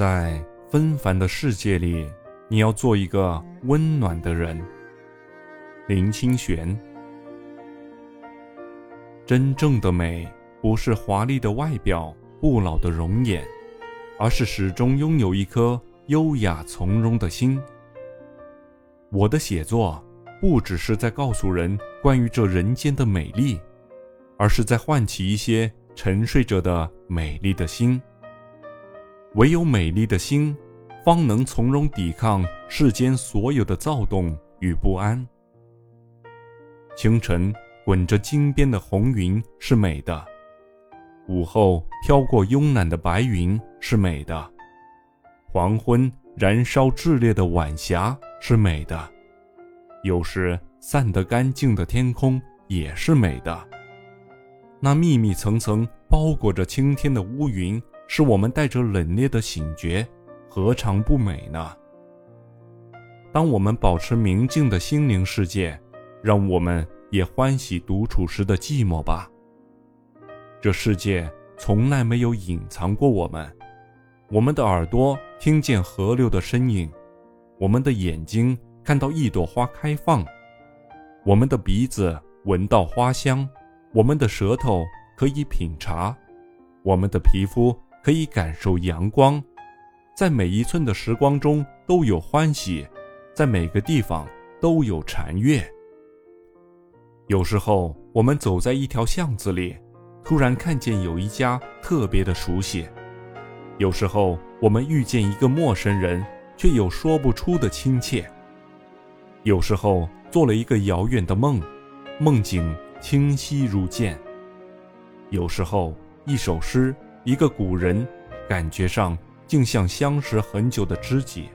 在纷繁的世界里，你要做一个温暖的人。林清玄。真正的美，不是华丽的外表、不老的容颜，而是始终拥有一颗优雅从容的心。我的写作，不只是在告诉人关于这人间的美丽，而是在唤起一些沉睡着的美丽的心。唯有美丽的心，方能从容抵抗世间所有的躁动与不安。清晨滚着金边的红云是美的，午后飘过慵懒的白云是美的，黄昏燃烧炽烈的晚霞是美的，有时散得干净的天空也是美的。那密密层层包裹着青天的乌云。是我们带着冷冽的醒觉，何尝不美呢？当我们保持明净的心灵世界，让我们也欢喜独处时的寂寞吧。这世界从来没有隐藏过我们，我们的耳朵听见河流的声音，我们的眼睛看到一朵花开放，我们的鼻子闻到花香，我们的舌头可以品茶，我们的皮肤。可以感受阳光，在每一寸的时光中都有欢喜，在每个地方都有禅悦。有时候，我们走在一条巷子里，突然看见有一家特别的熟悉；有时候，我们遇见一个陌生人，却有说不出的亲切；有时候，做了一个遥远的梦，梦境清晰如见；有时候，一首诗。一个古人，感觉上竟像相识很久的知己，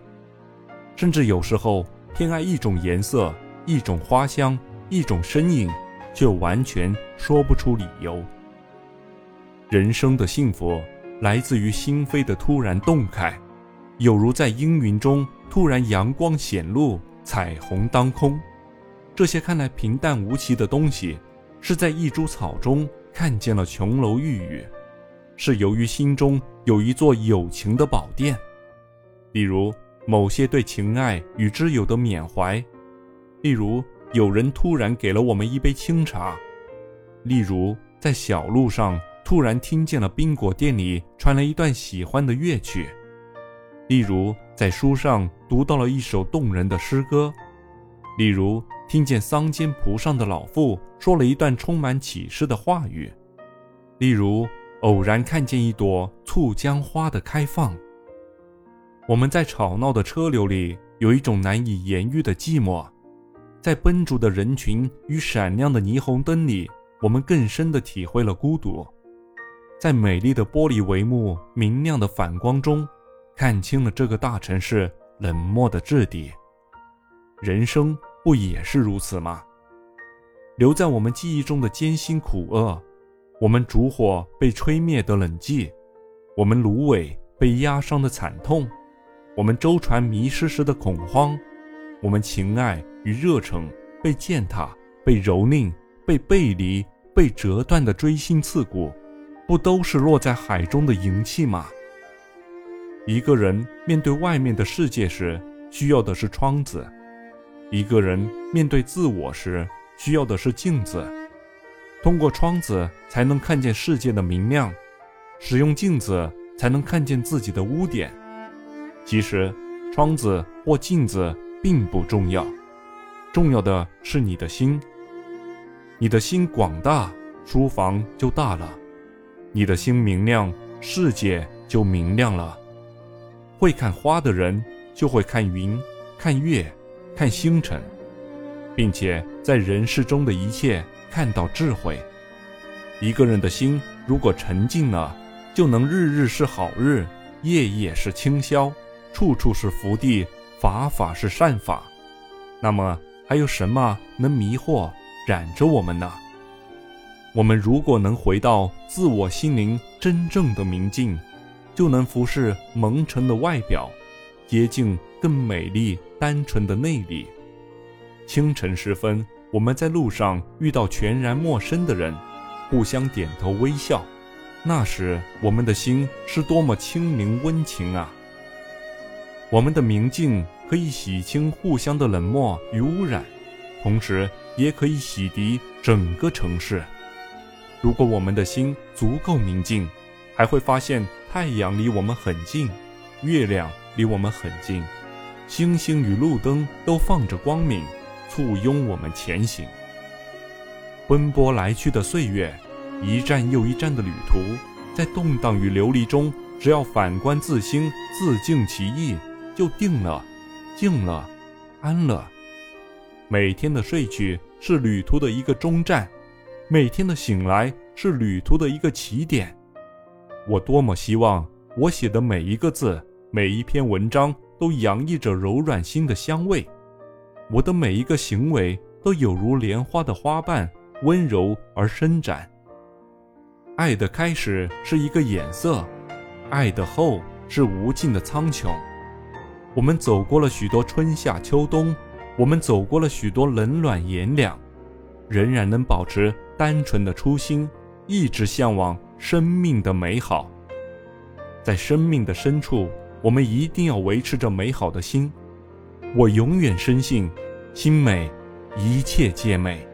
甚至有时候偏爱一种颜色、一种花香、一种身影，却完全说不出理由。人生的幸福来自于心扉的突然洞开，有如在阴云中突然阳光显露，彩虹当空。这些看来平淡无奇的东西，是在一株草中看见了琼楼玉宇。是由于心中有一座友情的宝殿，例如某些对情爱与挚友的缅怀，例如有人突然给了我们一杯清茶，例如在小路上突然听见了冰果店里传来一段喜欢的乐曲，例如在书上读到了一首动人的诗歌，例如听见桑间蒲上的老妇说了一段充满启示的话语，例如。偶然看见一朵簇江花的开放。我们在吵闹的车流里有一种难以言喻的寂寞，在奔逐的人群与闪亮的霓虹灯里，我们更深地体会了孤独。在美丽的玻璃帷幕明亮的反光中，看清了这个大城市冷漠的质地。人生不也是如此吗？留在我们记忆中的艰辛苦厄。我们烛火被吹灭的冷寂，我们芦苇被压伤的惨痛，我们舟船迷失时的恐慌，我们情爱与热诚被践踏、被蹂躏、被背离、被折断的锥心刺骨，不都是落在海中的银器吗？一个人面对外面的世界时，需要的是窗子；一个人面对自我时，需要的是镜子。通过窗子才能看见世界的明亮，使用镜子才能看见自己的污点。其实，窗子或镜子并不重要，重要的是你的心。你的心广大，书房就大了；你的心明亮，世界就明亮了。会看花的人，就会看云、看月、看星辰，并且在人世中的一切。看到智慧，一个人的心如果沉静了，就能日日是好日，夜夜是清宵，处处是福地，法法是善法。那么还有什么能迷惑染着我们呢？我们如果能回到自我心灵真正的明镜，就能服侍蒙尘的外表，接近更美丽单纯的内里。清晨时分。我们在路上遇到全然陌生的人，互相点头微笑，那时我们的心是多么清明温情啊！我们的明镜可以洗清互相的冷漠与污染，同时也可以洗涤整个城市。如果我们的心足够明净，还会发现太阳离我们很近，月亮离我们很近，星星与路灯都放着光明，簇拥我们前行。奔波来去的岁月，一站又一站的旅途，在动荡与流离中，只要反观自心，自净其意。就定了，静了，安了。每天的睡去是旅途的一个终站，每天的醒来是旅途的一个起点。我多么希望我写的每一个字、每一篇文章都洋溢着柔软心的香味，我的每一个行为都有如莲花的花瓣，温柔而伸展。爱的开始是一个眼色，爱的后是无尽的苍穹。我们走过了许多春夏秋冬，我们走过了许多冷暖炎凉，仍然能保持单纯的初心，一直向往生命的美好。在生命的深处，我们一定要维持着美好的心。我永远深信，心美，一切皆美。